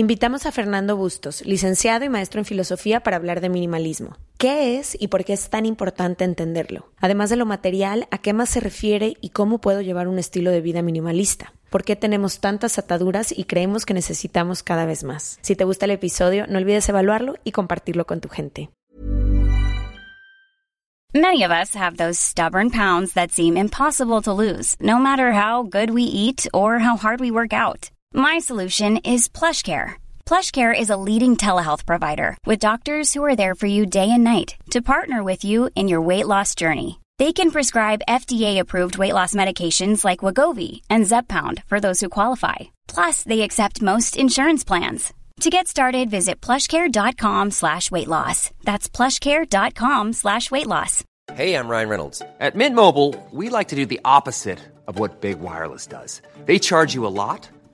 Invitamos a Fernando Bustos, licenciado y maestro en filosofía, para hablar de minimalismo. ¿Qué es y por qué es tan importante entenderlo? Además de lo material, ¿a qué más se refiere y cómo puedo llevar un estilo de vida minimalista? ¿Por qué tenemos tantas ataduras y creemos que necesitamos cada vez más? Si te gusta el episodio, no olvides evaluarlo y compartirlo con tu gente. Many of us have those stubborn pounds that seem impossible to lose, no matter how good we eat or how hard we work out. My solution is PlushCare. PlushCare is a leading telehealth provider with doctors who are there for you day and night to partner with you in your weight loss journey. They can prescribe FDA-approved weight loss medications like Wagovi and Zepbound for those who qualify. Plus, they accept most insurance plans. To get started, visit plushcare.com slash weight loss. That's plushcare.com slash weight loss. Hey, I'm Ryan Reynolds. At Mint Mobile, we like to do the opposite of what Big Wireless does. They charge you a lot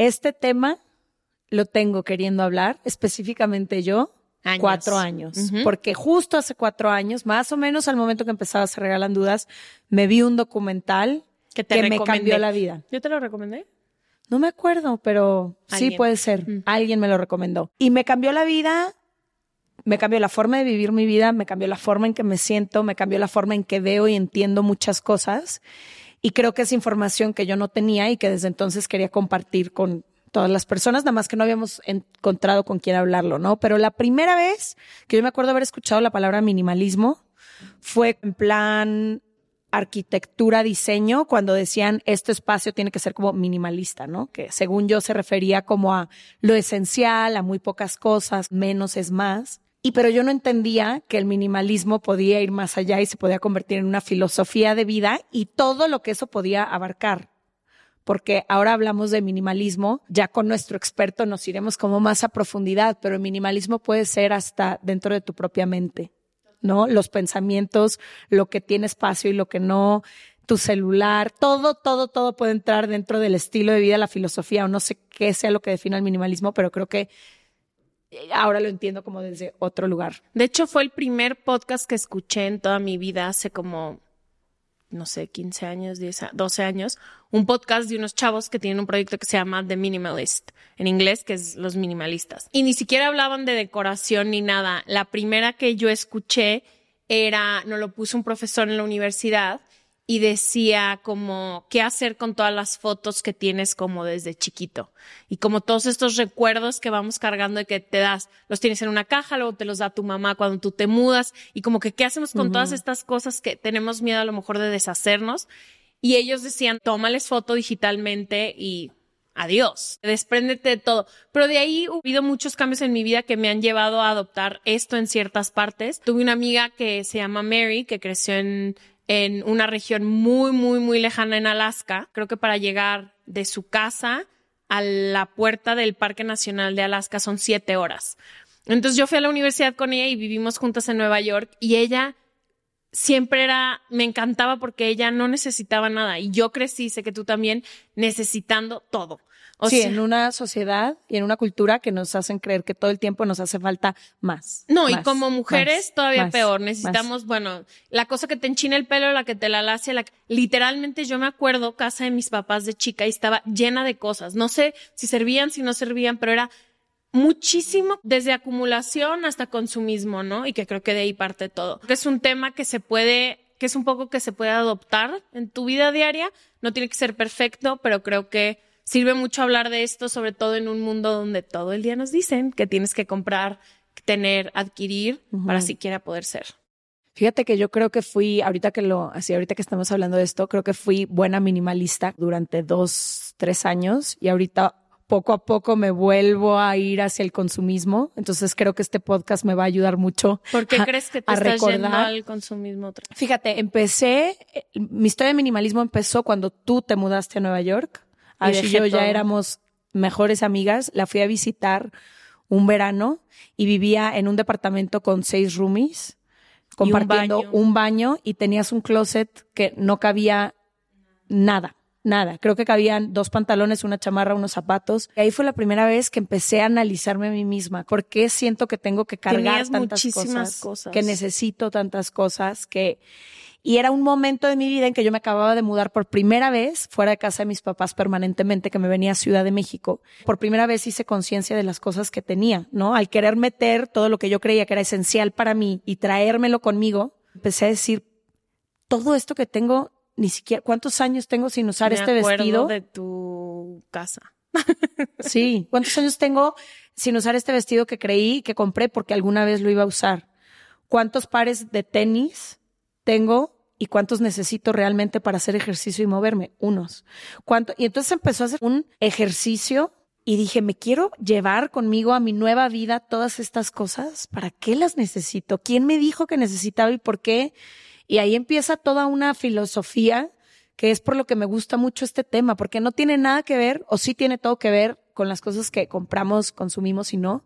Este tema lo tengo queriendo hablar, específicamente yo, cuatro años. Porque justo hace cuatro años, más o menos al momento que empezaba Se Regalan Dudas, me vi un documental que, me cambió la vida. ¿Yo te lo recomendé? No me acuerdo, pero sí puede ser. Alguien me lo recomendó. Y me cambió la vida, me cambió la forma de vivir mi vida, me cambió la forma en que me siento, me cambió la forma en que veo y entiendo muchas cosas. Y creo que es información que yo no tenía y que desde entonces quería compartir con todas las personas, nada más que no habíamos encontrado con quién hablarlo, ¿no? Pero la primera vez que yo me acuerdo haber escuchado la palabra minimalismo fue en plan arquitectura, diseño, cuando decían este espacio tiene que ser como minimalista, ¿no? Que según yo se refería como a lo esencial, a muy pocas cosas, menos es más. Y pero yo no entendía que el minimalismo podía ir más allá y se podía convertir en una filosofía de vida y todo lo que eso podía abarcar. Porque ahora hablamos de minimalismo, ya con nuestro experto nos iremos como más a profundidad, pero el minimalismo puede ser hasta dentro de tu propia mente, ¿no? Los pensamientos, lo que tiene espacio y lo que no, tu celular, todo, todo, todo puede entrar dentro del estilo de vida, la filosofía, o no sé qué sea lo que define el minimalismo, pero creo que ahora lo entiendo como desde otro lugar. De hecho, fue el primer podcast que escuché en toda mi vida hace como, no sé, 15 años, 10, 12 años, un podcast de unos chavos que tienen un proyecto que se llama The Minimalist, en inglés, que es los minimalistas. Y ni siquiera hablaban de decoración ni nada. La primera que yo escuché era, nos lo puso un profesor en la universidad y decía como qué hacer con todas las fotos que tienes como desde chiquito y como todos estos recuerdos que vamos cargando y que te das, los tienes en una caja, luego te los da tu mamá cuando tú te mudas y como que qué hacemos con todas estas cosas que tenemos miedo a lo mejor de deshacernos y ellos decían, tómales foto digitalmente y adiós, despréndete de todo. Pero de ahí ha habido muchos cambios en mi vida que me han llevado a adoptar esto en ciertas partes. Tuve una amiga que se llama Mary, que creció en en una región muy, muy, muy lejana en Alaska. Creo que para llegar de su casa a la puerta del Parque Nacional de Alaska son siete horas. Entonces yo fui a la universidad con ella y vivimos juntas en Nueva York y ella siempre era, me encantaba porque ella no necesitaba nada y yo crecí, sé que tú también, necesitando todo sí, en una sociedad y en una cultura que nos hacen creer que todo el tiempo nos hace falta más. No, y como mujeres todavía peor. Necesitamos, bueno, la cosa que te enchina el pelo, la que te la lace, la literalmente yo me acuerdo casa de mis papás de chica y estaba llena de cosas. No sé si servían, si no servían, pero era muchísimo desde acumulación hasta consumismo, ¿no? Y que creo que de ahí parte todo. Es un tema que se puede que es un poco que se puede adoptar en tu vida diaria. No tiene que ser perfecto, pero creo que sirve mucho hablar de esto, sobre todo en un mundo donde todo el día nos dicen que tienes que comprar, tener, adquirir para siquiera poder ser. Fíjate que yo creo que fui, ahorita que lo, así ahorita que estamos hablando de esto, creo que fui buena minimalista durante dos, tres años y ahorita poco a poco me vuelvo a ir hacia el consumismo. Entonces creo que este podcast me va a ayudar mucho. ¿Por qué crees que te estás yendo al consumismo otra Fíjate, empecé, mi historia de minimalismo empezó cuando tú te mudaste a Nueva York. Ash y yo ya éramos mejores amigas. La fui a visitar un verano y vivía en un departamento con seis roomies, compartiendo un baño y tenías un closet que no cabía nada nada. Creo que cabían dos pantalones, una chamarra, unos zapatos. Y ahí fue la primera vez que empecé a analizarme a mí misma. ¿Por qué siento que tengo que cargar tantas cosas, cosas, Que necesito tantas cosas, que... Y era un momento de mi vida en que yo me acababa de mudar por primera vez fuera de casa de mis papás permanentemente, que me venía a Ciudad de México. Por primera vez hice conciencia de las cosas que tenía, ¿no? Al querer meter todo lo que yo creía que era esencial para mí y traérmelo conmigo, empecé a decir, todo esto que tengo ni siquiera, ¿cuántos años tengo sin usar este vestido? de tu casa. sí, ¿cuántos años tengo sin usar este vestido que creí que compré porque alguna vez lo iba a usar? ¿Cuántos pares de tenis tengo y cuántos necesito realmente para hacer ejercicio y moverme? Unos. ¿Cuánto? Y entonces empezó a hacer un ejercicio y dije, me quiero llevar conmigo a mi nueva vida todas estas cosas. ¿Para qué las necesito? ¿Quién me dijo que necesitaba y por qué? Y ahí empieza toda una filosofía que es por lo que me gusta mucho este tema, porque no tiene nada que ver, o sí tiene todo que ver con las cosas que compramos, consumimos y no.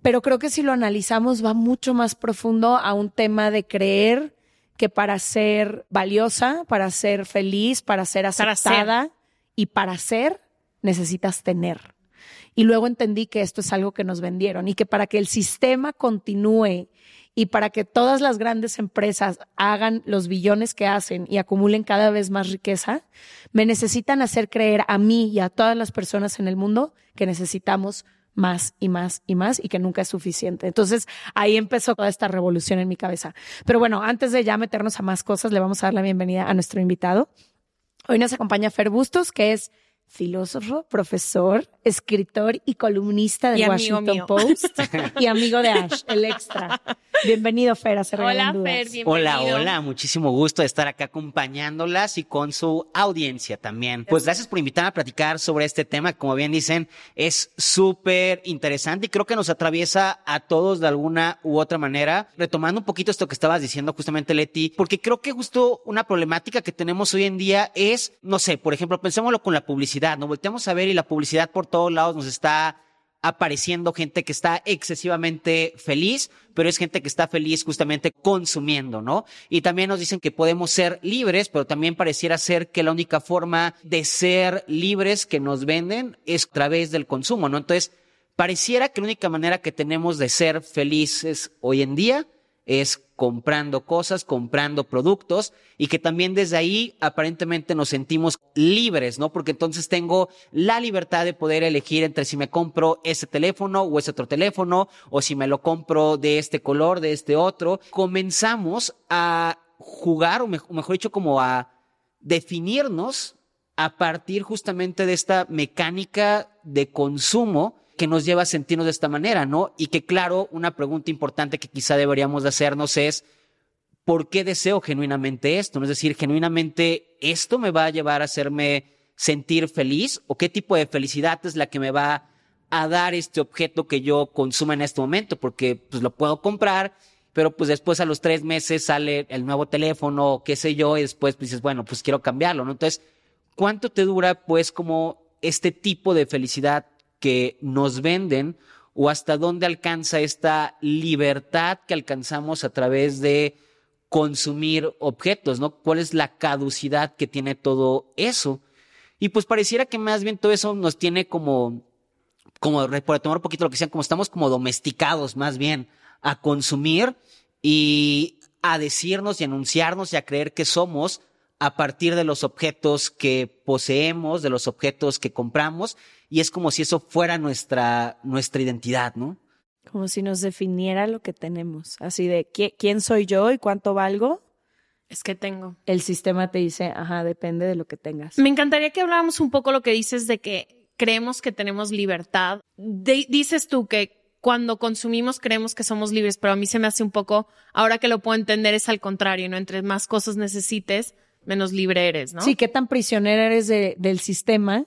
Pero creo que si lo analizamos va mucho más profundo a un tema de creer que para ser valiosa, para ser feliz, para ser aceptada y para ser, necesitas tener. Y luego entendí que esto es algo que nos vendieron y que para que el sistema continúe y para que todas las grandes empresas hagan los billones que hacen y acumulen cada vez más riqueza, me necesitan hacer creer a mí y a todas las personas en el mundo que necesitamos más y más y más y que nunca es suficiente. Entonces ahí empezó toda esta revolución en mi cabeza. Pero bueno, antes de ya meternos a más cosas, le vamos a dar la bienvenida a nuestro invitado. Hoy nos acompaña Fer Bustos, que es filósofo, profesor, escritor y columnista del Washington Post y amigo de Ash, el extra. Bienvenido, Fer, a Hola, Fer, bienvenido. Hola, hola, muchísimo gusto de estar acá acompañándolas y con su audiencia también. Pues gracias por invitarme a platicar sobre este tema, como bien dicen, es súper interesante y creo que nos atraviesa a todos de alguna u otra manera. Retomando un poquito esto que estabas diciendo justamente, Leti, porque creo que justo una problemática que tenemos hoy en día es, no sé, por ejemplo, pensémoslo con la publicidad, ¿no? Volteamos a ver y la publicidad por todos lados nos está apareciendo gente que está excesivamente feliz, pero es gente que está feliz justamente consumiendo, ¿no? Y también nos dicen que podemos ser libres, pero también pareciera ser que la única forma de ser libres que nos venden es a través del consumo, ¿no? Entonces, pareciera que la única manera que tenemos de ser felices hoy en día es comprando cosas, comprando productos y que también desde ahí aparentemente nos sentimos libres, ¿no? Porque entonces tengo la libertad de poder elegir entre si me compro ese teléfono o ese otro teléfono o si me lo compro de este color, de este otro. Comenzamos a jugar o mejor dicho como a definirnos a partir justamente de esta mecánica de consumo que nos lleva a sentirnos de esta manera, ¿no? Y que claro, una pregunta importante que quizá deberíamos de hacernos es, ¿por qué deseo genuinamente esto? Es decir, genuinamente esto me va a llevar a hacerme sentir feliz o qué tipo de felicidad es la que me va a dar este objeto que yo consuma en este momento, porque pues lo puedo comprar, pero pues después a los tres meses sale el nuevo teléfono, qué sé yo, y después pues, dices, bueno, pues quiero cambiarlo, ¿no? Entonces, ¿cuánto te dura pues como este tipo de felicidad que nos venden o hasta dónde alcanza esta libertad que alcanzamos a través de consumir objetos, ¿no? ¿Cuál es la caducidad que tiene todo eso? Y pues pareciera que más bien todo eso nos tiene como, como, por tomar un poquito lo que sean, como estamos como domesticados más bien a consumir y a decirnos y anunciarnos y a creer que somos a partir de los objetos que poseemos, de los objetos que compramos, y es como si eso fuera nuestra, nuestra identidad, ¿no? Como si nos definiera lo que tenemos, así de quién soy yo y cuánto valgo, Es que tengo. El sistema te dice, ajá, depende de lo que tengas. Me encantaría que habláramos un poco lo que dices de que creemos que tenemos libertad. dices tú que cuando consumimos creemos que somos libres, pero a mí se me hace un poco, ahora que lo puedo entender, es al contrario, ¿no? Entre más cosas necesites, menos libre eres, ¿no? Sí, qué tan prisionera eres del sistema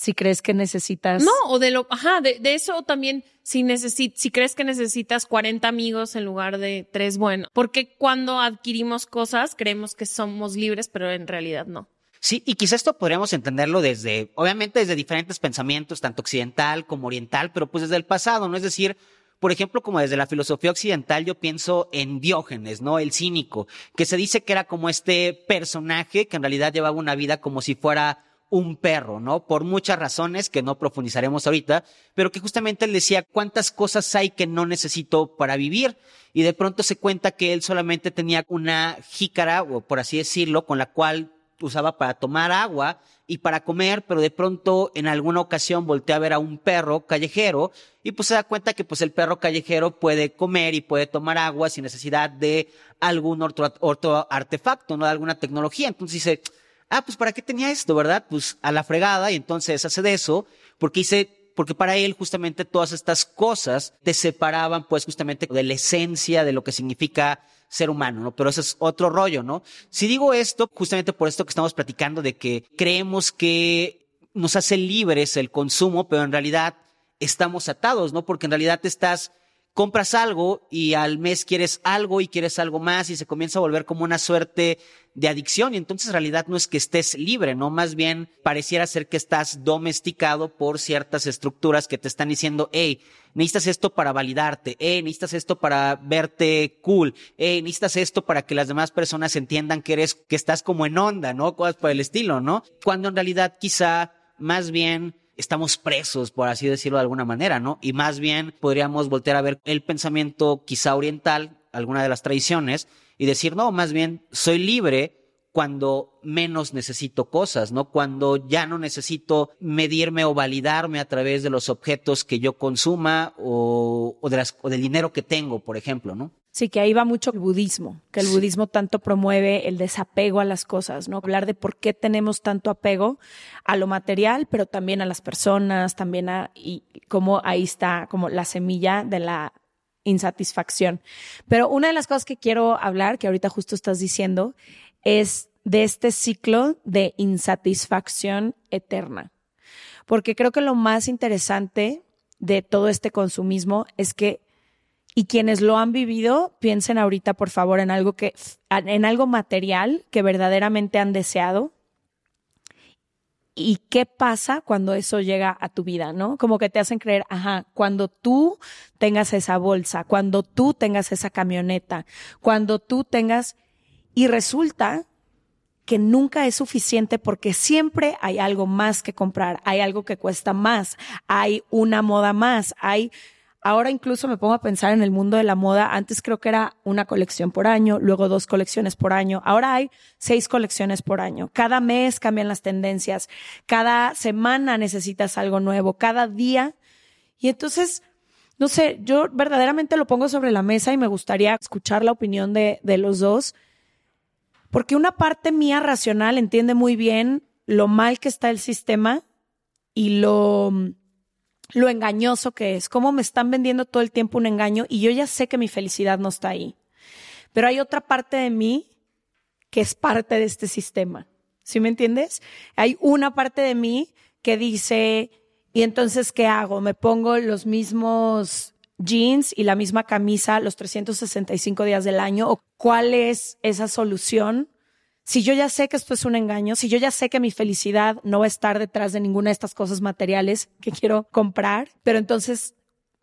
si crees que necesitas. No, o de lo, ajá, de, eso también, si necesit, si crees que necesitas 40 amigos en lugar de tres, bueno, porque cuando adquirimos cosas creemos que somos libres, pero en realidad no. Sí, y quizás esto podríamos entenderlo desde, obviamente desde diferentes pensamientos, tanto occidental como oriental, pero pues desde el pasado, ¿no? Es decir, por ejemplo, como desde la filosofía occidental, yo pienso en Diógenes, ¿no? El cínico, que se dice que era como este personaje que en realidad llevaba una vida como si fuera un perro, ¿no? Por muchas razones que no profundizaremos ahorita, pero que justamente él decía cuántas cosas hay que no necesito para vivir y de pronto se cuenta que él solamente tenía una jícara, o por así decirlo, con la cual usaba para tomar agua y para comer, pero de pronto en alguna ocasión voltea a ver a un perro callejero y pues se da cuenta que pues el perro callejero puede comer y puede tomar agua sin necesidad de algún otro, otro artefacto, no de alguna tecnología. Entonces dice, ah, pues ¿para qué tenía esto, verdad? Pues a la fregada y entonces hace de eso porque dice, porque para él justamente todas estas cosas te separaban pues justamente de la esencia de lo que significa ser humano, ¿no? Pero ese es otro rollo, ¿no? Si digo esto, justamente por esto que estamos platicando de que creemos que nos hace libres el consumo, pero en realidad estamos atados, ¿no? Porque en realidad estás compras algo y al mes quieres algo y quieres algo más y se comienza a volver como una suerte de adicción y entonces en realidad no es que estés libre, no más bien pareciera ser que estás domesticado por ciertas estructuras que te están diciendo, hey, necesitas esto para validarte, hey, necesitas esto para verte cool, hey, necesitas esto para que las demás personas entiendan que eres, que estás como en onda, ¿no? Cosas por el estilo, ¿no? Cuando en realidad quizá más bien estamos presos, por así decirlo de alguna manera, ¿no? Y más bien podríamos voltear a ver el pensamiento quizá oriental, alguna de las tradiciones, y decir, no, más bien soy libre cuando menos necesito cosas, ¿no? Cuando ya no necesito medirme o validarme a través de los objetos que yo consuma o, o, de las, o del dinero que tengo, por ejemplo, ¿no? Sí, que ahí va mucho el budismo, que el budismo tanto promueve el desapego a las cosas, ¿no? Hablar de por qué tenemos tanto apego a lo material, pero también a las personas, también a, y cómo ahí está como la semilla de la insatisfacción. Pero una de las cosas que quiero hablar, que ahorita justo estás diciendo, es de este ciclo de insatisfacción eterna. Porque creo que lo más interesante de todo este consumismo es que y quienes lo han vivido, piensen ahorita, por favor, en algo que, en algo material que verdaderamente han deseado. ¿Y qué pasa cuando eso llega a tu vida, no? Como que te hacen creer, ajá, cuando tú tengas esa bolsa, cuando tú tengas esa camioneta, cuando tú tengas, y resulta que nunca es suficiente porque siempre hay algo más que comprar, hay algo que cuesta más, hay una moda más, hay Ahora incluso me pongo a pensar en el mundo de la moda. Antes creo que era una colección por año, luego dos colecciones por año. Ahora hay seis colecciones por año. Cada mes cambian las tendencias. Cada semana necesitas algo nuevo. Cada día. Y entonces, no sé, yo verdaderamente lo pongo sobre la mesa y me gustaría escuchar la opinión de, de los dos. Porque una parte mía racional entiende muy bien lo mal que está el sistema y lo lo engañoso que es, cómo me están vendiendo todo el tiempo un engaño y yo ya sé que mi felicidad no está ahí. Pero hay otra parte de mí que es parte de este sistema. ¿Sí me entiendes? Hay una parte de mí que dice, ¿y entonces qué hago? ¿Me pongo los mismos jeans y la misma camisa los 365 días del año? ¿O cuál es esa solución? Si yo ya sé que esto es un engaño, si yo ya sé que mi felicidad no va a estar detrás de ninguna de estas cosas materiales que quiero comprar, pero entonces,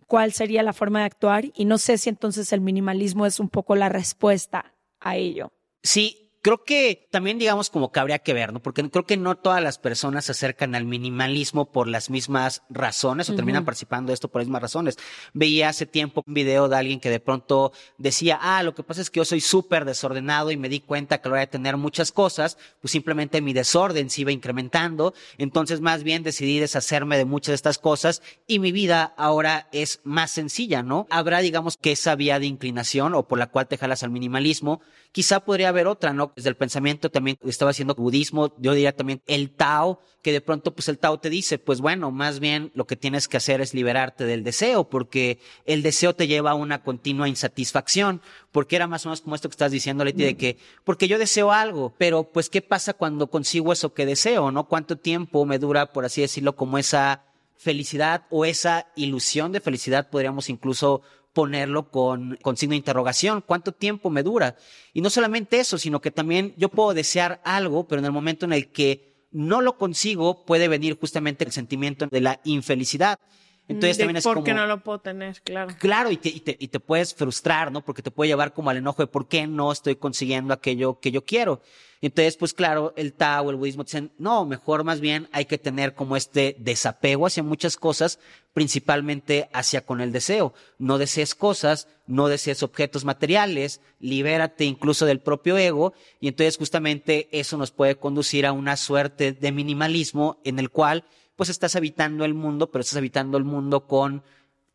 ¿cuál sería la forma de actuar? Y no sé si entonces el minimalismo es un poco la respuesta a ello. Sí, creo que también digamos como que habría que ver, ¿no? Porque creo que no todas las personas se acercan al minimalismo por las mismas razones o terminan participando de esto por las mismas razones. Veía hace tiempo un video de alguien que de pronto decía, ah, lo que pasa es que yo soy súper desordenado y me di cuenta que a la hora de tener muchas cosas, pues simplemente mi desorden se iba incrementando. Entonces más bien decidí deshacerme de muchas de estas cosas y mi vida ahora es más sencilla, ¿no? Habrá digamos que esa vía de inclinación o por la cual te jalas al minimalismo. Quizá podría haber otra, ¿no? Desde el pensamiento también estaba haciendo budismo, yo diría también el Tao, que de pronto pues el Tao te dice, pues bueno, más bien lo que tienes que hacer es liberarte del deseo, porque el deseo te lleva a una continua insatisfacción, porque era más o menos como esto que estás diciendo, Leti, de que, porque yo deseo algo, pero pues ¿qué pasa cuando consigo eso que deseo, no? ¿Cuánto tiempo me dura, por así decirlo, como esa felicidad o esa ilusión de felicidad, podríamos incluso ponerlo con, con signo de interrogación. ¿Cuánto tiempo me dura? Y no solamente eso, sino que también yo puedo desear algo, pero en el momento en el que no lo consigo, puede venir justamente el sentimiento de la infelicidad. Entonces también es ¿Por qué no lo puedo tener? Claro. Claro, y te, y, te, y te puedes frustrar, ¿no? Porque te puede llevar como al enojo de por qué no estoy consiguiendo aquello que yo quiero. Entonces, pues claro, el Tao, el budismo dicen, no, mejor más bien hay que tener como este desapego hacia muchas cosas, principalmente hacia con el deseo. No desees cosas, no desees objetos materiales, libérate incluso del propio ego, y entonces justamente eso nos puede conducir a una suerte de minimalismo en el cual pues estás habitando el mundo, pero estás habitando el mundo con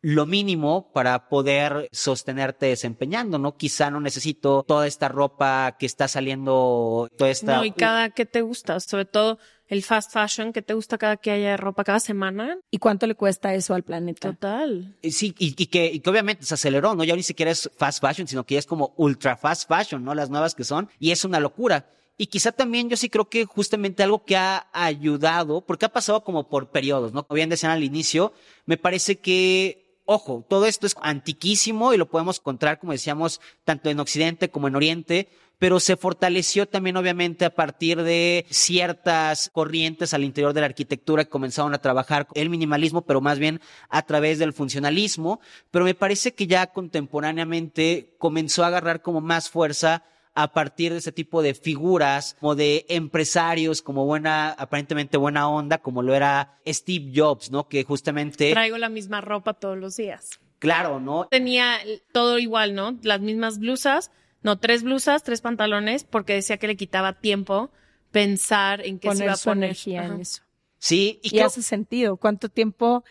lo mínimo para poder sostenerte desempeñando, ¿no? Quizá no necesito toda esta ropa que está saliendo, toda esta... No, y cada que te gusta, sobre todo el fast fashion, que te gusta cada que haya ropa cada semana. ¿Y cuánto le cuesta eso al planeta? Total. Sí, y, que, y que obviamente se aceleró, ¿no? Ya ni siquiera es fast fashion, sino que ya es como ultra fast fashion, ¿no? Las nuevas que son, y es una locura. Y quizá también yo sí creo que justamente algo que ha ayudado, porque ha pasado como por periodos, ¿no? Como bien decían al inicio, me parece que, ojo, todo esto es antiquísimo y lo podemos encontrar, como decíamos, tanto en Occidente como en Oriente, pero se fortaleció también obviamente a partir de ciertas corrientes al interior de la arquitectura que comenzaron a trabajar el minimalismo, pero más bien a través del funcionalismo, pero me parece que ya contemporáneamente comenzó a agarrar como más fuerza a partir de ese tipo de figuras o de empresarios como buena, aparentemente buena onda, como lo era Steve Jobs, ¿no? Que justamente... Traigo la misma ropa todos los días. Claro, ¿no? Tenía todo igual, ¿no? Las mismas blusas, no, tres blusas, tres pantalones, porque decía que le quitaba tiempo pensar en qué se iba a poner. energía en eso. Sí, y, hace sentido. ¿Cuánto tiempo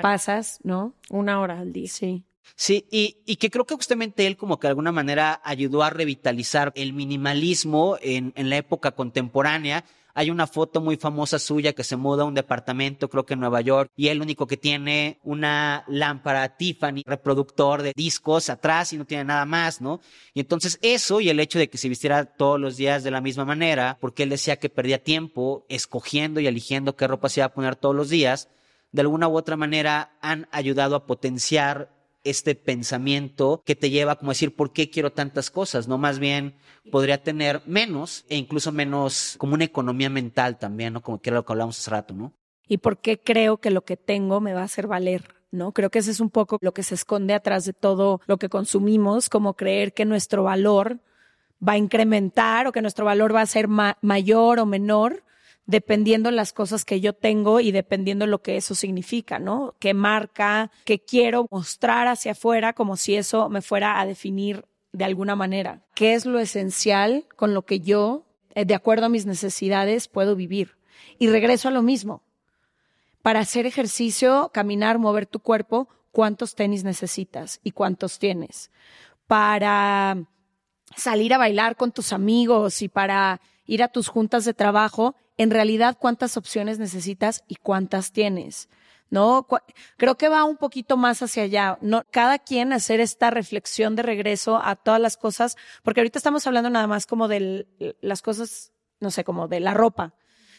pasas, no? Una hora al día. Sí. Sí, y, que creo que justamente él como que de alguna manera ayudó a revitalizar el minimalismo en, en la época contemporánea. Hay una foto muy famosa suya que se muda a un departamento, creo que en Nueva York, y él único que tiene una lámpara Tiffany, reproductor de discos atrás y no tiene nada más, ¿no? Y entonces eso y el hecho de que se vistiera todos los días de la misma manera, porque él decía que perdía tiempo escogiendo y eligiendo qué ropa se iba a poner todos los días, de alguna u otra manera han ayudado a potenciar este pensamiento que te lleva como a decir, ¿por qué quiero tantas cosas? No, más bien podría tener menos e incluso menos como una economía mental también, ¿no? Como que era lo que hablamos hace rato, ¿no? ¿Y por qué creo que lo que tengo me va a hacer valer? ¿No? Creo que ese es un poco lo que se esconde atrás de todo lo que consumimos, como creer que nuestro valor va a incrementar o que nuestro valor va a ser mayor o menor dependiendo las cosas que yo tengo y dependiendo lo que eso significa, ¿no? Qué marca, qué quiero mostrar hacia afuera como si eso me fuera a definir de alguna manera. ¿Qué es lo esencial con lo que yo, eh, de acuerdo a mis necesidades, puedo vivir? Y regreso a lo mismo. Para hacer ejercicio, caminar, mover tu cuerpo, ¿cuántos tenis necesitas y cuántos tienes? Para salir a bailar con tus amigos y para ir a tus juntas de trabajo, en realidad cuántas opciones necesitas y cuántas tienes. ¿no? Creo que va un poquito más hacia allá, ¿no? Cada quien hacer esta reflexión de regreso a todas las cosas, porque ahorita estamos hablando nada más como de las cosas, no sé, como de la ropa,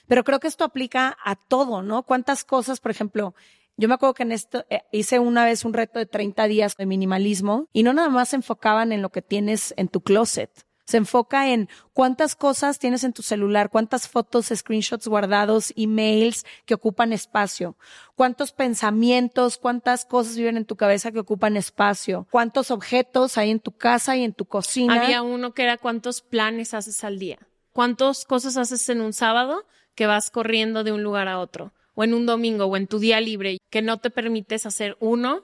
pero creo que esto aplica a todo, ¿no? ¿Cuántas cosas, por ejemplo, yo me acuerdo que en esto eh, hice una vez un reto de 30 días de minimalismo y no nada más se enfocaban en lo que tienes en tu closet, se enfoca en cuántas cosas tienes en tu celular, cuántas fotos, screenshots guardados, emails que ocupan espacio, cuántos pensamientos, cuántas cosas viven en tu cabeza que ocupan espacio, cuántos objetos hay en tu casa y en tu cocina. Había uno que era cuántos planes haces al día, cuántas cosas haces en un sábado que vas corriendo de un lugar a otro, o en un domingo, o en tu día libre, que no te permites hacer uno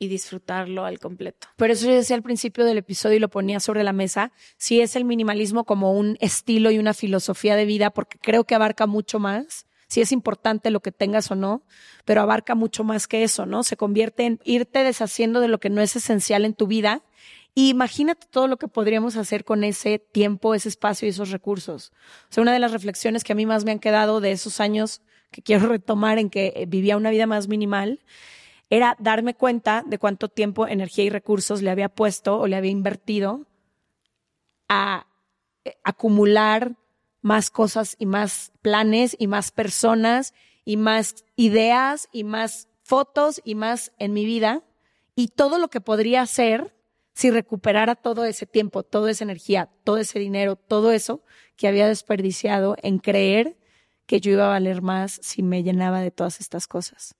y disfrutarlo al completo. Por eso yo decía al principio del episodio y lo ponía sobre la mesa, si es el minimalismo como un estilo y una filosofía de vida, porque creo que abarca mucho más. Si es importante lo que tengas o no, pero abarca mucho más que eso, ¿no? Se convierte en irte deshaciendo de lo que no es esencial en tu vida imagínate todo lo que podríamos hacer con ese tiempo, ese espacio y esos recursos. O sea, una de las reflexiones que a mí más me han quedado de esos años que quiero retomar en que vivía una vida más minimal, era darme cuenta de cuánto tiempo, energía y recursos le había puesto o le había invertido a eh, acumular más cosas y más planes y más personas y más ideas y más fotos y más en mi vida y todo lo que podría hacer si recuperara todo ese tiempo, toda esa energía, todo ese dinero, todo eso que había desperdiciado en creer que yo iba a valer más si me llenaba de todas estas cosas.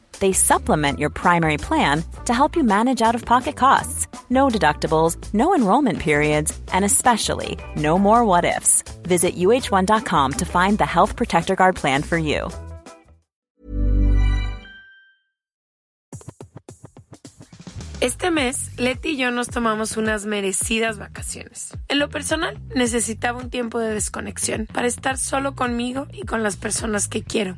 they supplement your primary plan to help you manage out of pocket costs. No deductibles, no enrollment periods, and especially no more what ifs. Visit uh1.com to find the Health Protector Guard plan for you. Este mes, Leti y yo nos tomamos unas merecidas vacaciones. En lo personal, necesitaba un tiempo de desconexión para estar solo conmigo y con las personas que quiero.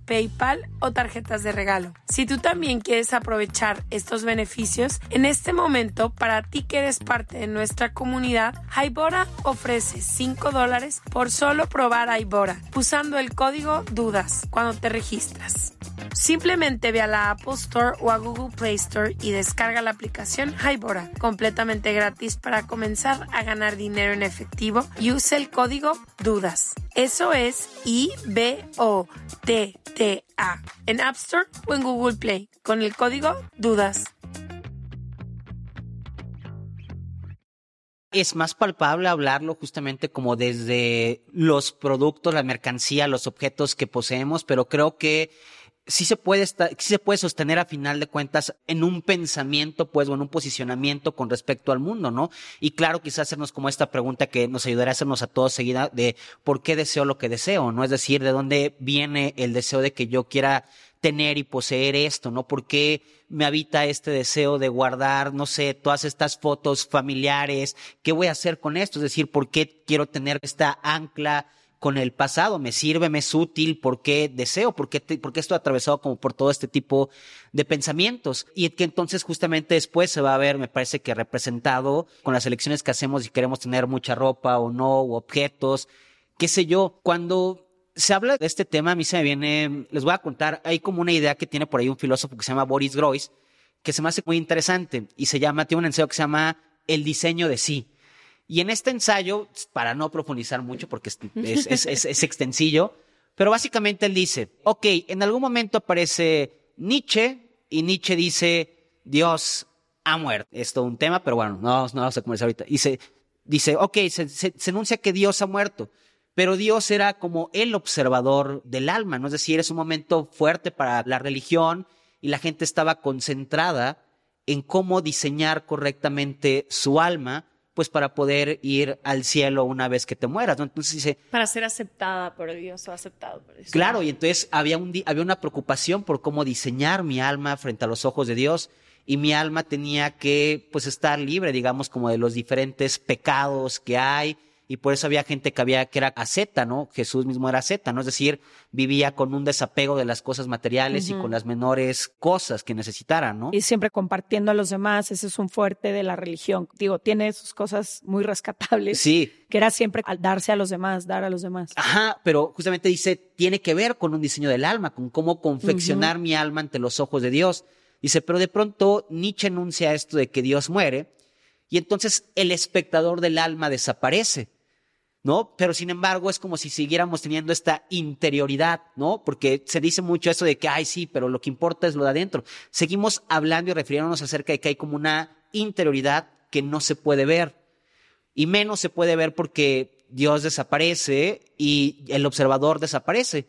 PayPal o tarjetas de regalo. Si tú también quieres aprovechar estos beneficios, en este momento, para ti que eres parte de nuestra comunidad, Hybora ofrece 5 dólares por solo probar Hybora usando el código DUDAS cuando te registras. Simplemente ve a la Apple Store o a Google Play Store y descarga la aplicación Hybora, completamente gratis para comenzar a ganar dinero en efectivo y use el código DUDAS. Eso es En App Store o en Google Play con el código DUDAS. es más palpable hablarlo justamente como desde los productos, la mercancía, los objetos que poseemos, pero creo que sí se puede estar, sí se puede sostener a final de cuentas en un pensamiento, pues, o en un posicionamiento con respecto al mundo, ¿no? Y claro, quizás hacernos como esta pregunta que nos ayudará a hacernos a todos seguida de por qué deseo lo que deseo, ¿no? Es decir, de dónde viene el deseo de que yo quiera tener y poseer esto, ¿no? ¿Por qué me habita este deseo de guardar, no sé, todas estas fotos familiares? ¿Qué voy a hacer con esto? Es decir, ¿por qué quiero tener esta ancla con el pasado? ¿Me sirve? ¿Me es útil? ¿Por qué deseo? ¿Por qué, por qué estoy atravesado como por todo este tipo de pensamientos? Y que entonces justamente después se va a ver, me parece que representado con las elecciones que hacemos y queremos tener mucha ropa o no, o objetos, qué sé yo, cuando se habla de este tema, a mí se me viene, les voy a contar, hay como una idea que tiene por ahí un filósofo que se llama Boris Groys, que se me hace muy interesante y se llama, tiene un ensayo que se llama El diseño de sí. Y en este ensayo, para no profundizar mucho porque es, es, es, es extensillo, pero básicamente él dice, ok, en algún momento aparece Nietzsche y Nietzsche dice, Dios ha muerto. Es todo un tema, pero bueno, no, no vamos a comenzar ahorita. Y se dice, ok, se, se, se enuncia que Dios ha muerto pero Dios era como el observador del alma, ¿no? Es decir, es un momento fuerte para la religión y la gente estaba concentrada en cómo diseñar correctamente su alma, pues para poder ir al cielo una vez que te mueras, ¿no? Entonces dice... Para ser aceptada por Dios o aceptado por Dios. Claro, y entonces había, un, había una preocupación por cómo diseñar mi alma frente a los ojos de Dios y mi alma tenía que pues estar libre, digamos, como de los diferentes pecados que hay y por eso había gente que había que era asceta, ¿no? Jesús mismo era asceta, ¿no? Es decir, vivía con un desapego de las cosas materiales y con las menores cosas que necesitaran, ¿no? Y siempre compartiendo a los demás, ese es un fuerte de la religión. Digo, tiene sus cosas muy rescatables. Sí. Que era siempre al darse a los demás, dar a los demás. Ajá, pero justamente dice, tiene que ver con un diseño del alma, con cómo confeccionar mi alma ante los ojos de Dios. Dice, pero de pronto Nietzsche anuncia esto de que Dios muere y entonces el espectador del alma desaparece. ¿No? Pero sin embargo es como si siguiéramos teniendo esta interioridad, ¿no? Porque se dice mucho eso de que, ay, sí, pero lo que importa es lo de adentro. Seguimos hablando y refiriéndonos acerca de que hay como una interioridad que no se puede ver. Y menos se puede ver porque Dios desaparece y el observador desaparece.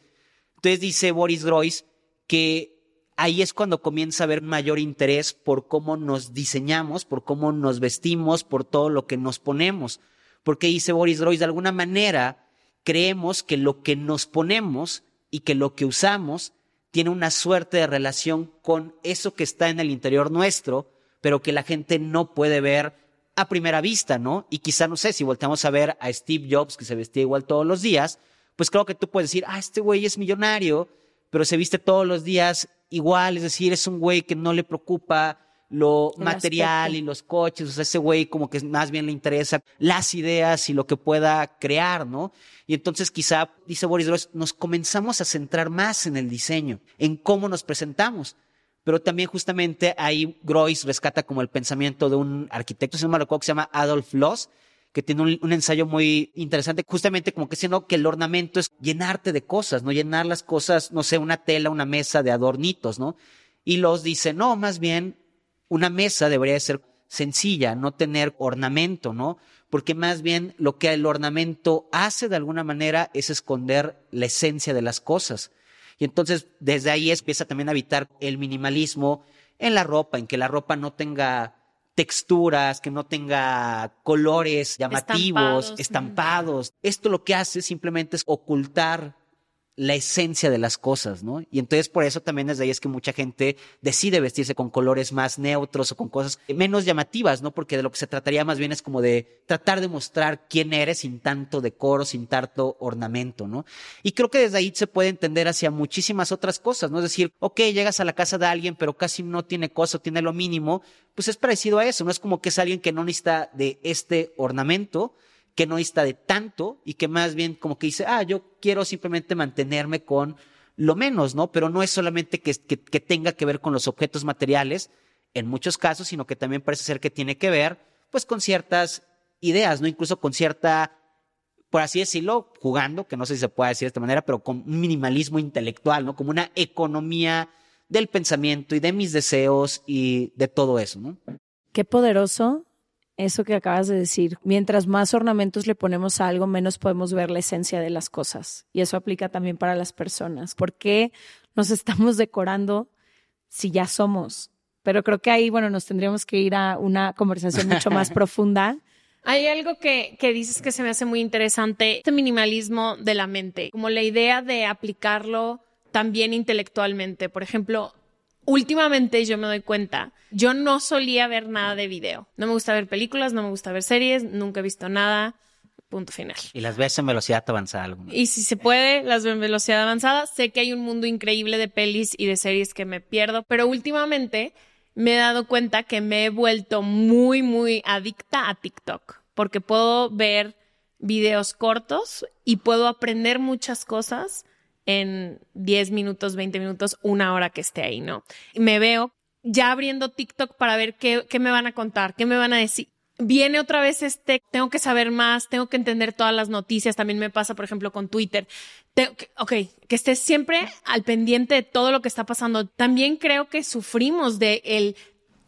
Entonces dice Boris Groys que ahí es cuando comienza a haber mayor interés por cómo nos diseñamos, por cómo nos vestimos, por todo lo que nos ponemos porque dice Boris Groys, de alguna manera creemos que lo que nos ponemos y que lo que usamos tiene una suerte de relación con eso que está en el interior nuestro, pero que la gente no puede ver a primera vista, ¿no? Y quizá, no sé, si volteamos a ver a Steve Jobs, que se vestía igual todos los días, pues creo que tú puedes decir, ah, este güey es millonario, pero se viste todos los días igual, es decir, es un güey que no le preocupa lo material y los coches, o sea, ese güey como que más bien le interesa las ideas y lo que pueda crear, ¿no? Y entonces quizá, dice Boris Groys, nos comenzamos a centrar más en el diseño, en cómo nos presentamos. Pero también justamente ahí Groys rescata como el pensamiento de un arquitecto, me recuerdo, que se llama Adolf Loss, que tiene un, un, ensayo muy interesante, justamente como que diciendo que el ornamento es llenarte de cosas, no llenar las cosas, no sé, una tela, una mesa de adornitos, ¿no? Y Loss dice, no, más bien una mesa debería ser sencilla, no tener ornamento, ¿no? Porque más bien lo que el ornamento hace de alguna manera es esconder la esencia de las cosas. Y entonces desde ahí empieza también a habitar el minimalismo en la ropa, en que la ropa no tenga texturas, que no tenga colores llamativos, estampados. estampados. Esto lo que hace simplemente es ocultar la esencia de las cosas, ¿no? Y entonces por eso también desde ahí es que mucha gente decide vestirse con colores más neutros o con cosas menos llamativas, ¿no? Porque de lo que se trataría más bien es como de tratar de mostrar quién eres sin tanto decoro, sin tanto ornamento, ¿no? Y creo que desde ahí se puede entender hacia muchísimas otras cosas, ¿no? Es decir, ok, llegas a la casa de alguien, pero casi no tiene cosa, tiene lo mínimo, pues es parecido a eso, no es como que es alguien que no necesita de este ornamento, que no está de tanto y que más bien como que dice, ah, yo quiero simplemente mantenerme con lo menos, ¿no? Pero no es solamente que, que, tenga que ver con los objetos materiales, en muchos casos, sino que también parece ser que tiene que ver, pues, con ciertas ideas, ¿no? Incluso con cierta, por así decirlo, jugando, que no sé si se puede decir de esta manera, pero con un minimalismo intelectual, ¿no? Como una economía del pensamiento y de mis deseos y de todo eso, ¿no? Qué poderoso eso que acabas de decir. Mientras más ornamentos le ponemos a algo, menos podemos ver la esencia de las cosas. Y eso aplica también para las personas. ¿Por qué nos estamos decorando si ya somos? Pero creo que ahí, bueno, nos tendríamos que ir a una conversación mucho más profunda. Hay algo que, que dices que se me hace muy interesante, este minimalismo de la mente, como la idea de aplicarlo también intelectualmente. Por ejemplo, últimamente yo me doy cuenta, yo no solía ver nada de video. No me gusta ver películas, no me gusta ver series, nunca he visto nada. Punto final. Y las ves en velocidad avanzada. Y si se puede, las veo en velocidad avanzada. Sé que hay un mundo increíble de pelis y de series que me pierdo, pero últimamente me he dado cuenta que me he vuelto muy, muy adicta a TikTok, porque puedo ver videos cortos y puedo aprender muchas cosas en 10 minutos, 20 minutos, una hora que esté ahí, ¿no? Me veo ya abriendo TikTok para ver qué, qué me van a contar, qué me van a decir. Viene otra vez este, tengo que saber más, tengo que entender todas las noticias. También me pasa, por ejemplo, con Twitter. ok, que estés siempre al pendiente de todo lo que está pasando. También creo que sufrimos de el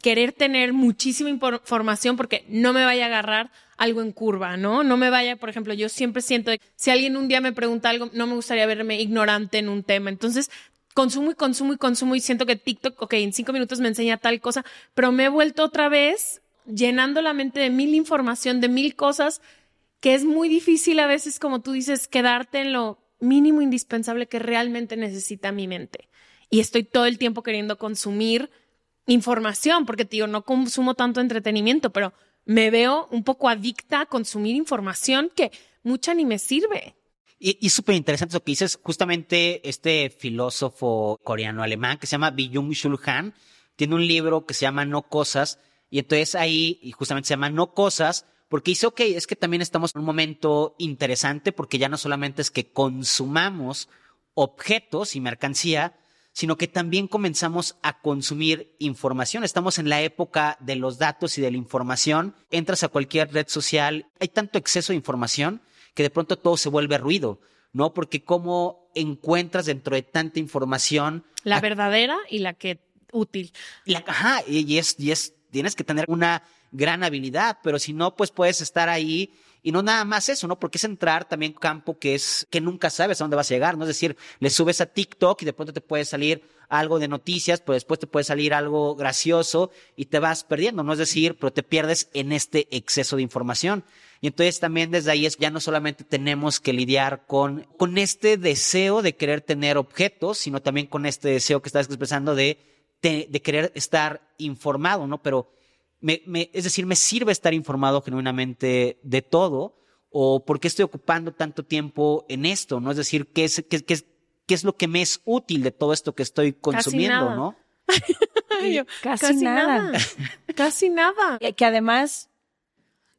querer tener muchísima información porque no me vaya a agarrar algo en curva, ¿no? No me vaya, por ejemplo, yo siempre siento, si alguien un día me pregunta algo, no me gustaría verme ignorante en un tema. Entonces, consumo y consumo y consumo y siento que TikTok, ok, en cinco minutos me enseña tal cosa, pero me he vuelto otra vez llenando la mente de mil información, de mil cosas, que es muy difícil a veces, como tú dices, quedarte en lo mínimo indispensable que realmente necesita mi mente. Y estoy todo el tiempo queriendo consumir información, porque digo, no consumo tanto entretenimiento, pero me veo un poco adicta a consumir información que mucha ni me sirve. Y, y súper interesante lo que dices, justamente este filósofo coreano-alemán que se llama Byung-Chul Han, tiene un libro que se llama No Cosas, y entonces ahí, y justamente se llama No Cosas, porque dice, ok, es que también estamos en un momento interesante, porque ya no solamente es que consumamos objetos y mercancía, sino que también comenzamos a consumir información. Estamos en la época de los datos y de la información. Entras a cualquier red social, hay tanto exceso de información que de pronto todo se vuelve ruido, ¿no? Porque cómo encuentras dentro de tanta información la verdadera y la que útil. La, ajá, y es, y es, tienes que tener una gran habilidad, pero si no, pues puedes estar ahí y no nada más eso, ¿no? Porque es entrar también campo que es, que nunca sabes a dónde vas a llegar, ¿no? Es decir, le subes a TikTok y de pronto te puede salir algo de noticias, pero después te puede salir algo gracioso y te vas perdiendo, ¿no? Es decir, pero te pierdes en este exceso de información. Y entonces también desde ahí es, ya no solamente tenemos que lidiar con, con este deseo de querer tener objetos, sino también con este deseo que estás expresando de, de, de querer estar informado, ¿no? Pero es decir, me sirve estar informado genuinamente de todo o por qué estoy ocupando tanto tiempo en esto, ¿no? Es decir, ¿qué es, qué, qué, qué es lo que me es útil de todo esto que estoy consumiendo, ¿no? casi, nada. casi nada. Que además,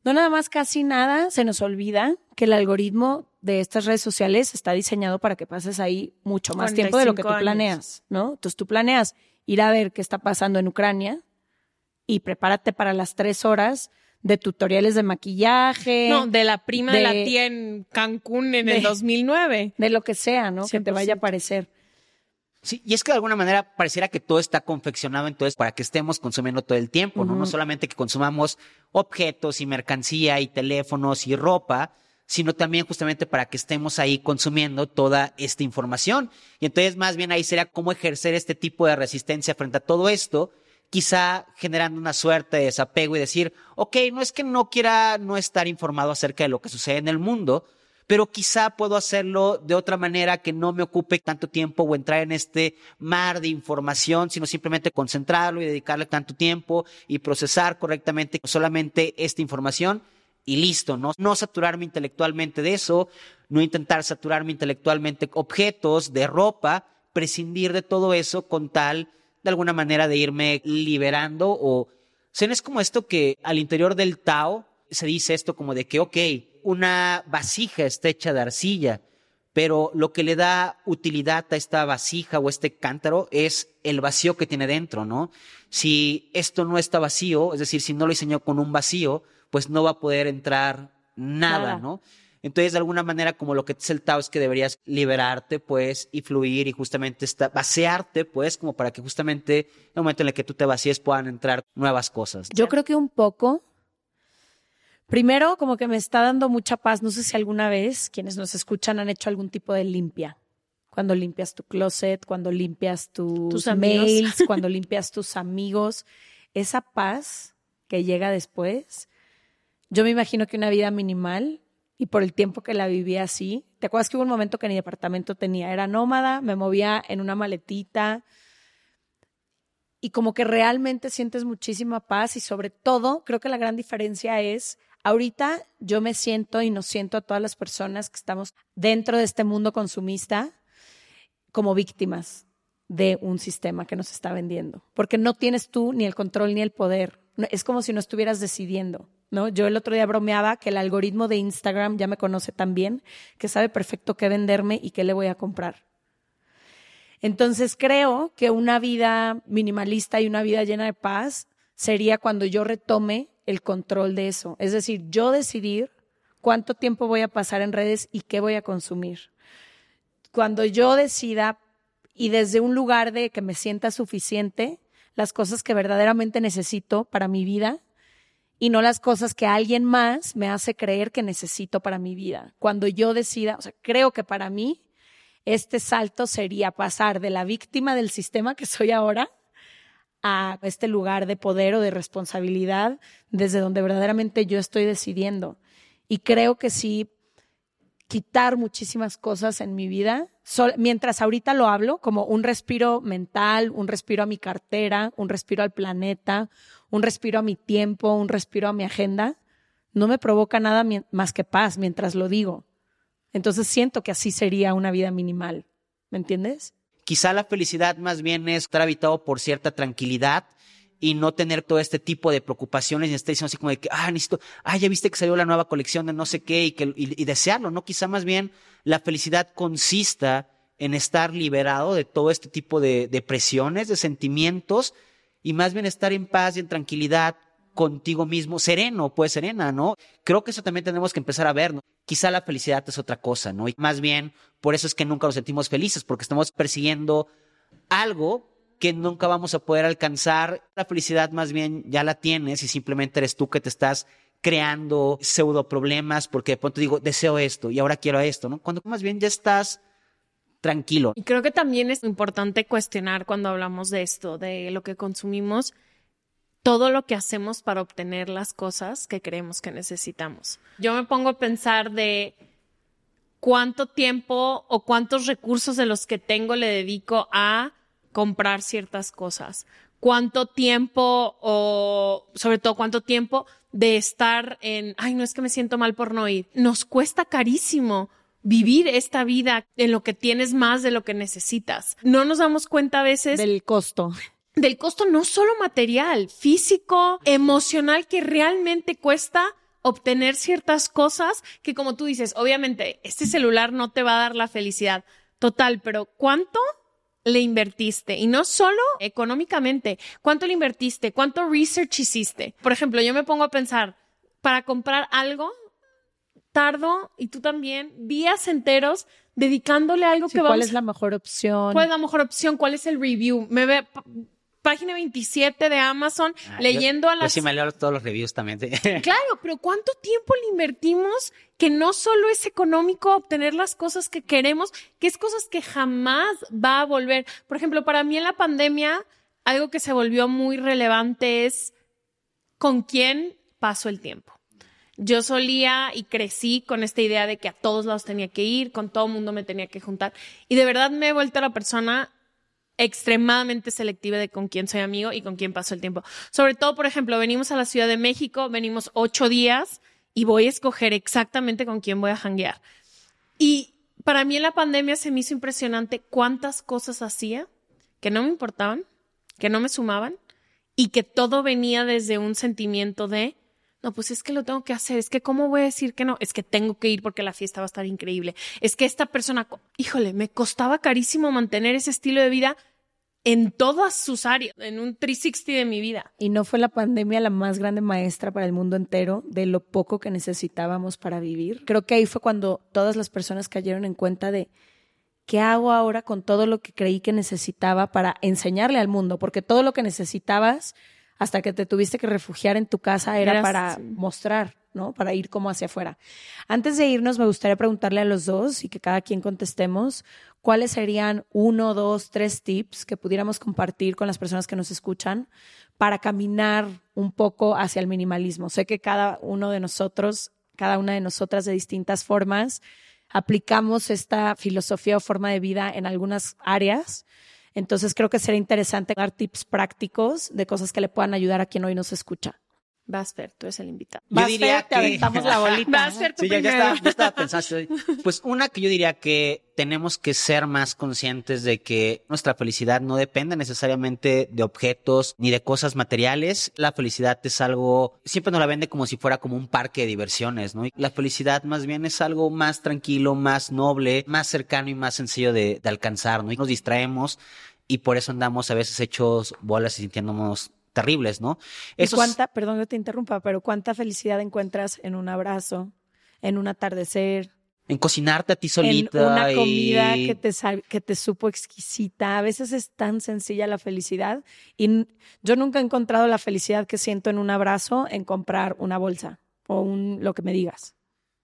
no nada más casi nada, se nos olvida que el algoritmo de estas redes sociales está diseñado para que pases ahí mucho más tiempo de lo que tú planeas, ¿no? Entonces tú planeas ir a ver qué está pasando en Ucrania, y prepárate para las tres horas de tutoriales de maquillaje. No, de la prima de, la tía en Cancún en el 2009. De lo que sea, ¿no? Que te vaya a parecer. Sí, y es que de alguna manera pareciera que todo está confeccionado entonces para que estemos consumiendo todo el tiempo, ¿no? No solamente que consumamos objetos y mercancía y teléfonos y ropa, sino también justamente para que estemos ahí consumiendo toda esta información. Y entonces más bien ahí sería cómo ejercer este tipo de resistencia frente a todo esto quizá generando una suerte de desapego y decir, ok, no es que no quiera no estar informado acerca de lo que sucede en el mundo, pero quizá puedo hacerlo de otra manera que no me ocupe tanto tiempo o entrar en este mar de información, sino simplemente concentrarlo y dedicarle tanto tiempo y procesar correctamente solamente esta información y listo, ¿no? No saturarme intelectualmente de eso, no intentar saturarme intelectualmente objetos, de ropa, prescindir de todo eso con tal de alguna manera de irme liberando o... ¿Se es como esto que al interior del Tao se dice esto como de que, ok, una vasija está hecha de arcilla, pero lo que le da utilidad a esta vasija o este cántaro es el vacío que tiene dentro, ¿no? Si esto no está vacío, es decir, si no lo diseñó con un vacío, pues no va a poder entrar nada, ¿no? Entonces, de alguna manera, como lo que es el Tao es que deberías liberarte, pues, y fluir y justamente está, vaciarte, pues, como para que justamente en el momento en el que tú te vacíes puedan entrar nuevas cosas. Yo creo que un poco. Primero, como que me está dando mucha paz. No sé si alguna vez quienes nos escuchan han hecho algún tipo de limpia. Cuando limpias tu closet, cuando limpias tus, mails, cuando limpias tus amigos. Esa paz que llega después. Yo me imagino que una vida minimal y por el tiempo que la vivía así. ¿Te acuerdas que hubo un momento que ni departamento tenía? Era nómada, me movía en una maletita y como que realmente sientes muchísima paz y sobre todo creo que la gran diferencia es, ahorita yo me siento y nos siento a todas las personas que estamos dentro de este mundo consumista como víctimas de un sistema que nos está vendiendo, porque no tienes tú ni el control ni el poder. Es como si no estuvieras decidiendo. ¿No? Yo el otro día bromeaba que el algoritmo de Instagram ya me conoce tan bien que sabe perfecto qué venderme y qué le voy a comprar. Entonces creo que una vida minimalista y una vida llena de paz sería cuando yo retome el control de eso. Es decir, yo decidir cuánto tiempo voy a pasar en redes y qué voy a consumir. Cuando yo decida y desde un lugar de que me sienta suficiente, las cosas que verdaderamente necesito para mi vida y no las cosas que alguien más me hace creer que necesito para mi vida. Cuando yo decida, o sea, creo que para mí este salto sería pasar de la víctima del sistema que soy ahora a este lugar de poder o de responsabilidad desde donde verdaderamente yo estoy decidiendo. Y creo que sí, quitar muchísimas cosas en mi vida, mientras ahorita lo hablo, como un respiro mental, un respiro a mi cartera, un respiro al planeta, un respiro a mi tiempo, un respiro a mi agenda, no me provoca nada más que paz mientras lo digo. Entonces siento que así sería una vida minimal. ¿Me entiendes? Quizá la felicidad más bien es estar habitado por cierta tranquilidad y no tener todo este tipo de preocupaciones y estar diciendo así como de que, ah, necesito, ah, ya viste que salió la nueva colección de no sé qué y, que, y, desearlo, ¿no? Quizá más bien la felicidad consista en estar liberado de todo este tipo de, de presiones, de sentimientos y más bien estar en paz y en tranquilidad contigo mismo, sereno, pues serena, ¿no? Creo que eso también tenemos que empezar a ver, ¿no? Quizá la felicidad es otra cosa, ¿no? Y más bien, por eso es que nunca nos sentimos felices, porque estamos persiguiendo algo que nunca vamos a poder alcanzar. La felicidad más bien ya la tienes y simplemente eres tú que te estás creando pseudo problemas porque de pronto digo, deseo esto y ahora quiero esto, ¿no? Cuando más bien ya estás tranquilo. Y creo que también es importante cuestionar cuando hablamos de esto, de lo que consumimos, todo lo que hacemos para obtener las cosas que creemos que necesitamos. Yo me pongo a pensar de cuánto tiempo o cuántos recursos de los que tengo le dedico a comprar ciertas cosas. Cuánto tiempo o sobre todo cuánto tiempo de estar en, ay, no es que me siento mal por no ir. Nos cuesta carísimo vivir esta vida en lo que tienes más de lo que necesitas. No nos damos cuenta a veces del costo del costo no solo material, físico, emocional, que realmente cuesta obtener ciertas cosas que como tú dices, obviamente este celular no te va a dar la felicidad total, pero ¿cuánto le invertiste? Y no solo económicamente, ¿cuánto le invertiste? ¿Cuánto research hiciste? Por ejemplo, yo me pongo a pensar, para comprar algo, tardo, y tú también, días enteros dedicándole algo que vamos... ¿Cuál es la mejor opción? ¿Cuál es la mejor opción? ¿Cuál es el review? Me ve página 27 de Amazon, ah, leyendo a las... Yo sí me leo todos los reviews también. claro, pero ¿cuánto tiempo le invertimos que no solo es económico obtener las cosas que queremos, que es cosas que jamás va a volver? Por ejemplo, para mí en la pandemia, algo que se volvió muy relevante es con quién paso el tiempo. Yo solía y crecí con esta idea de que a todos lados tenía que ir, con todo mundo me tenía que juntar. Y de verdad me he vuelto la persona extremadamente selectiva de con quién soy amigo y con quién paso el tiempo. Sobre todo, por ejemplo, venimos a la Ciudad de México, venimos ocho días y voy a escoger exactamente con quién voy a janguear. Y para mí en la pandemia se me hizo impresionante cuántas cosas hacía que no me importaban, que no me sumaban y que todo venía desde un sentimiento de no, pues es que lo tengo que hacer, es que cómo voy a decir que no, es que tengo que ir porque la fiesta va a estar increíble, es que esta persona, híjole, me costaba carísimo mantener ese estilo de vida en todas sus áreas, en un 360 de mi vida. Y no fue la pandemia la más grande maestra para el mundo entero de lo poco que necesitábamos para vivir. Creo que ahí fue cuando todas las personas cayeron en cuenta de qué hago ahora con todo lo que creí que necesitaba para enseñarle al mundo, porque todo lo que necesitabas hasta que te tuviste que refugiar en tu casa era para mostrar, ¿no? Para ir como hacia afuera. Antes de irnos, me gustaría preguntarle a los dos y que cada quien contestemos cuáles serían uno, dos, tres tips que pudiéramos compartir con las personas que nos escuchan para caminar un poco hacia el minimalismo. Sé que cada uno de nosotros, cada una de nosotras de distintas formas, aplicamos esta filosofía o forma de vida en algunas áreas entonces creo que sería interesante dar tips prácticos de cosas que le puedan ayudar a quien hoy nos escucha. Vas, Fer, tú eres el invitado. Yo diría que... te aventamos la bolita. Vas, Fer, tú sí, ya, estaba, pensando. Pues una que yo diría que tenemos que ser más conscientes de que nuestra felicidad no depende necesariamente de objetos ni de cosas materiales. La felicidad es algo, siempre nos la vende como si fuera como un parque de diversiones, ¿no? la felicidad más bien es algo más tranquilo, más noble, más cercano y más sencillo de, de alcanzar, ¿no? Y nos distraemos y por eso andamos a veces hechos bolas y sintiéndonos terribles, ¿no? ¿Y cuánta, perdón que te interrumpa, pero cuánta felicidad encuentras en un abrazo, en un atardecer? En cocinarte a ti solita. En una comida que, te, que te supo exquisita. A veces es tan sencilla la felicidad. Y yo nunca he encontrado la felicidad que siento en un abrazo en comprar una bolsa o un, lo que me digas.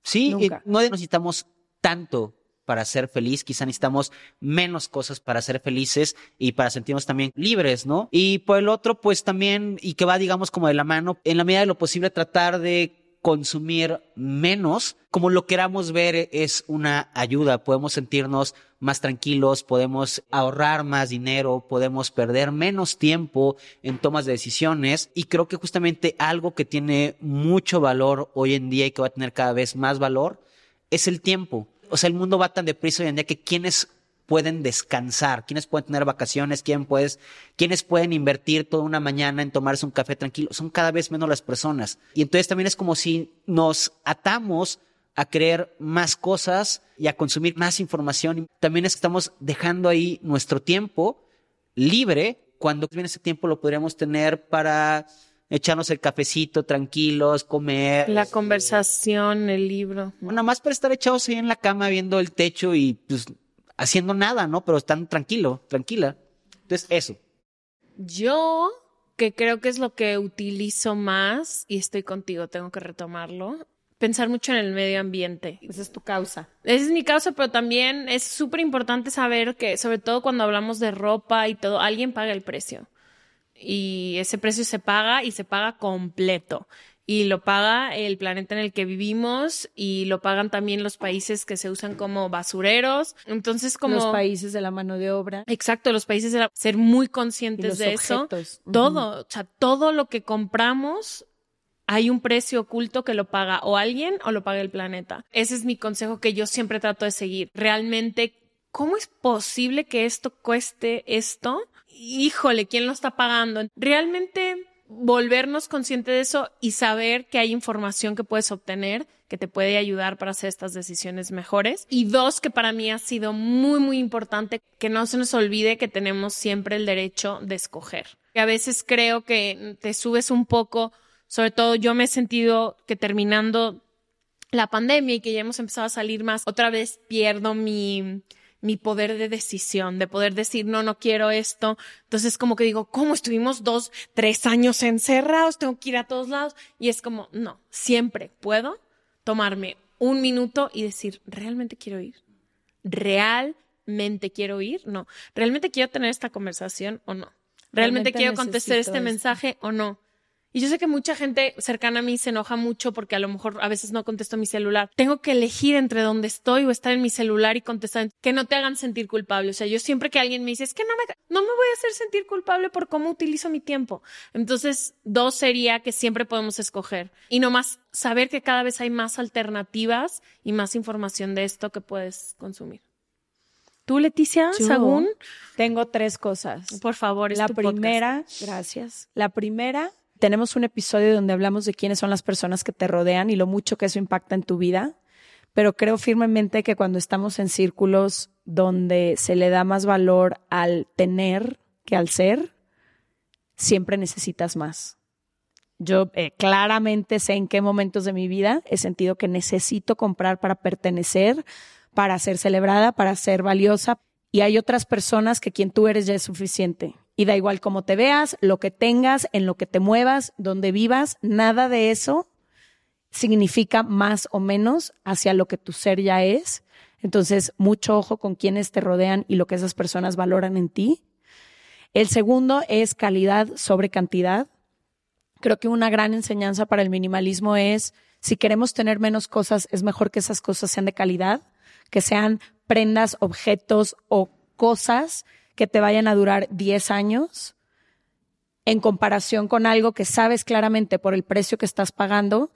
Sí, no necesitamos tanto para ser feliz, quizá necesitamos menos cosas para ser felices y para sentirnos también libres, ¿no? Y por el otro, pues también, y que va, digamos, como de la mano, en la medida de lo posible tratar de consumir menos, como lo queramos ver, es una ayuda. Podemos sentirnos más tranquilos, podemos ahorrar más dinero, podemos perder menos tiempo en tomas de decisiones. Y creo que justamente algo que tiene mucho valor hoy en día y que va a tener cada vez más valor es el tiempo. O sea, el mundo va tan deprisa hoy en día que quienes pueden descansar, quienes pueden tener vacaciones, quién puedes, quienes pueden invertir toda una mañana en tomarse un café tranquilo, son cada vez menos las personas. Y entonces también es como si nos atamos a creer más cosas y a consumir más información. También es que estamos dejando ahí nuestro tiempo libre cuando bien ese tiempo lo podríamos tener para echarnos el cafecito tranquilos, comer. La conversación, el libro. Nada más para estar echados ahí en la cama viendo el techo y pues haciendo nada, ¿no? Pero están tranquilo, tranquila. Entonces, eso. Yo, que creo que es lo que utilizo más, y estoy contigo, tengo que retomarlo, pensar mucho en el medio ambiente. Esa es tu causa. Esa es mi causa, pero también es súper importante saber que, sobre todo cuando hablamos de ropa y todo, alguien paga el precio. Y ese precio se paga y se paga completo y lo paga el planeta en el que vivimos y lo pagan también los países que se usan como basureros. Entonces, como... Los países de la mano de obra. Exacto, los países de la... Ser muy conscientes de eso. Todo, o sea, todo lo que compramos hay un precio oculto que lo paga o alguien o lo paga el planeta. Ese es mi consejo que yo siempre trato de seguir. Realmente, ¿cómo es posible que esto cueste esto? Híjole, ¿quién lo está pagando? Realmente volvernos conscientes de eso y saber que hay información que puedes obtener que te puede ayudar para hacer estas decisiones mejores. Y dos, que para mí ha sido muy, muy importante, que no se nos olvide que tenemos siempre el derecho de escoger. Que a veces creo que te subes un poco, sobre todo yo me he sentido que terminando la pandemia y que ya hemos empezado a salir más, otra vez pierdo mi, mi poder de decisión, de poder decir, no, no quiero esto. Entonces, como que digo, ¿cómo estuvimos dos, tres años encerrados? Tengo que ir a todos lados. Y es como, no, siempre puedo tomarme un minuto y decir, ¿realmente quiero ir? ¿Realmente quiero ir? No. ¿Realmente quiero tener esta conversación o no? ¿Realmente, quiero contestar este mensaje o no? Y yo sé que mucha gente cercana a mí se enoja mucho porque a lo mejor a veces no contesto mi celular. Tengo que elegir entre dónde estoy o estar en mi celular y contestar. Que no te hagan sentir culpable. O sea, yo siempre que alguien me dice, es que no me, no me voy a hacer sentir culpable por cómo utilizo mi tiempo. Entonces, dos sería que siempre podemos escoger. Y nomás saber que cada vez hay más alternativas y más información de esto que puedes consumir. ¿Tú, Leticia, Sagún? Tengo tres cosas. Por favor, es La primera, gracias. La primera tenemos un episodio donde hablamos de quiénes son las personas que te rodean y lo mucho que eso impacta en tu vida, pero creo firmemente que cuando estamos en círculos donde se le da más valor al tener que al ser, siempre necesitas más. Yo eh, claramente sé en qué momentos de mi vida he sentido que necesito comprar para pertenecer, para ser celebrada, para ser valiosa. Y hay otras personas que quien tú eres ya es suficiente. Y da igual cómo te veas, lo que tengas, en lo que te muevas, donde vivas, nada de eso significa más o menos hacia lo que tu ser ya es. Entonces, mucho ojo con quienes te rodean y lo que esas personas valoran en ti. El segundo es calidad sobre cantidad. Creo que una gran enseñanza para el minimalismo es, si queremos tener menos cosas, es mejor que esas cosas sean de calidad, que sean prendas, objetos o cosas que te vayan a durar 10 años en comparación con algo que sabes claramente por el precio que estás pagando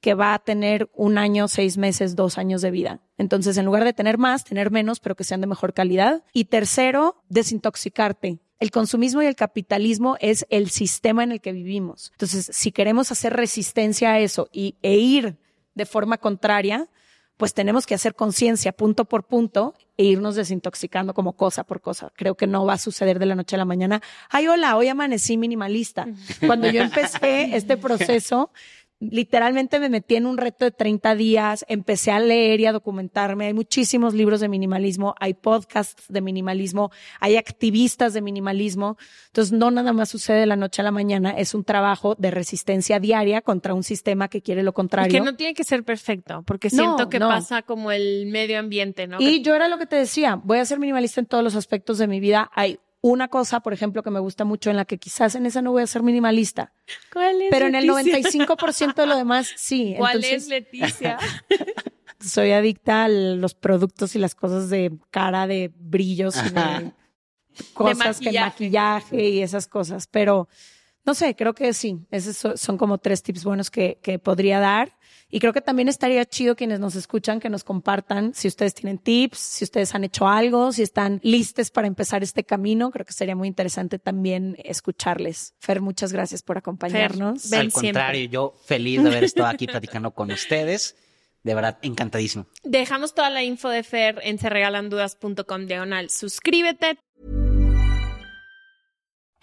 que va a tener un año, seis meses, dos años de vida. Entonces, en lugar de tener más, tener menos, pero que sean de mejor calidad. Y tercero, desintoxicarte. El consumismo y el capitalismo es el sistema en el que vivimos. Entonces, si queremos hacer resistencia a eso y, e ir de forma contraria, pues tenemos que hacer conciencia punto por punto e irnos desintoxicando como cosa por cosa. Creo que no va a suceder de la noche a la mañana. Ay, hola, hoy amanecí minimalista. Cuando yo empecé este proceso, literalmente me metí en un reto de 30 días, empecé a leer y a documentarme. Hay muchísimos libros de minimalismo, hay podcasts de minimalismo, hay activistas de minimalismo. Entonces, no nada más sucede de la noche a la mañana, es un trabajo de resistencia diaria contra un sistema que quiere lo contrario. que no tiene que ser perfecto, porque siento que pasa como el medio ambiente, ¿no? Y yo era lo que te decía, voy a ser minimalista en todos los aspectos de mi vida. Hay una cosa, por ejemplo, que me gusta mucho en la que quizás en esa no voy a ser minimalista. ¿Cuál es? Pero en el 95% de lo demás sí. ¿Cuál es Leticia? soy adicta a los productos y las cosas de cara, de brillos y de cosas de maquillaje y esas cosas. Pero no sé, creo que sí. Esos son como tres tips buenos que, que podría dar. Y creo que también estaría chido quienes nos escuchan que nos compartan si ustedes tienen tips, si ustedes han hecho algo, si están listos para empezar este camino. Creo que sería muy interesante también escucharles. Fer, muchas gracias por acompañarnos. Al contrario, yo feliz de haber estado aquí platicando con ustedes. De verdad, encantadísimo. Dejamos toda la info de Fer en serregalandudas.com diagonal. Suscríbete,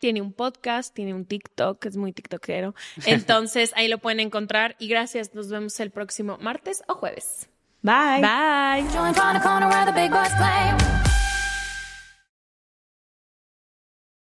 Tiene un podcast, tiene un TikTok, es muy tiktokero. Entonces ahí lo pueden encontrar y gracias. Nos vemos el próximo martes o jueves. Bye. Bye.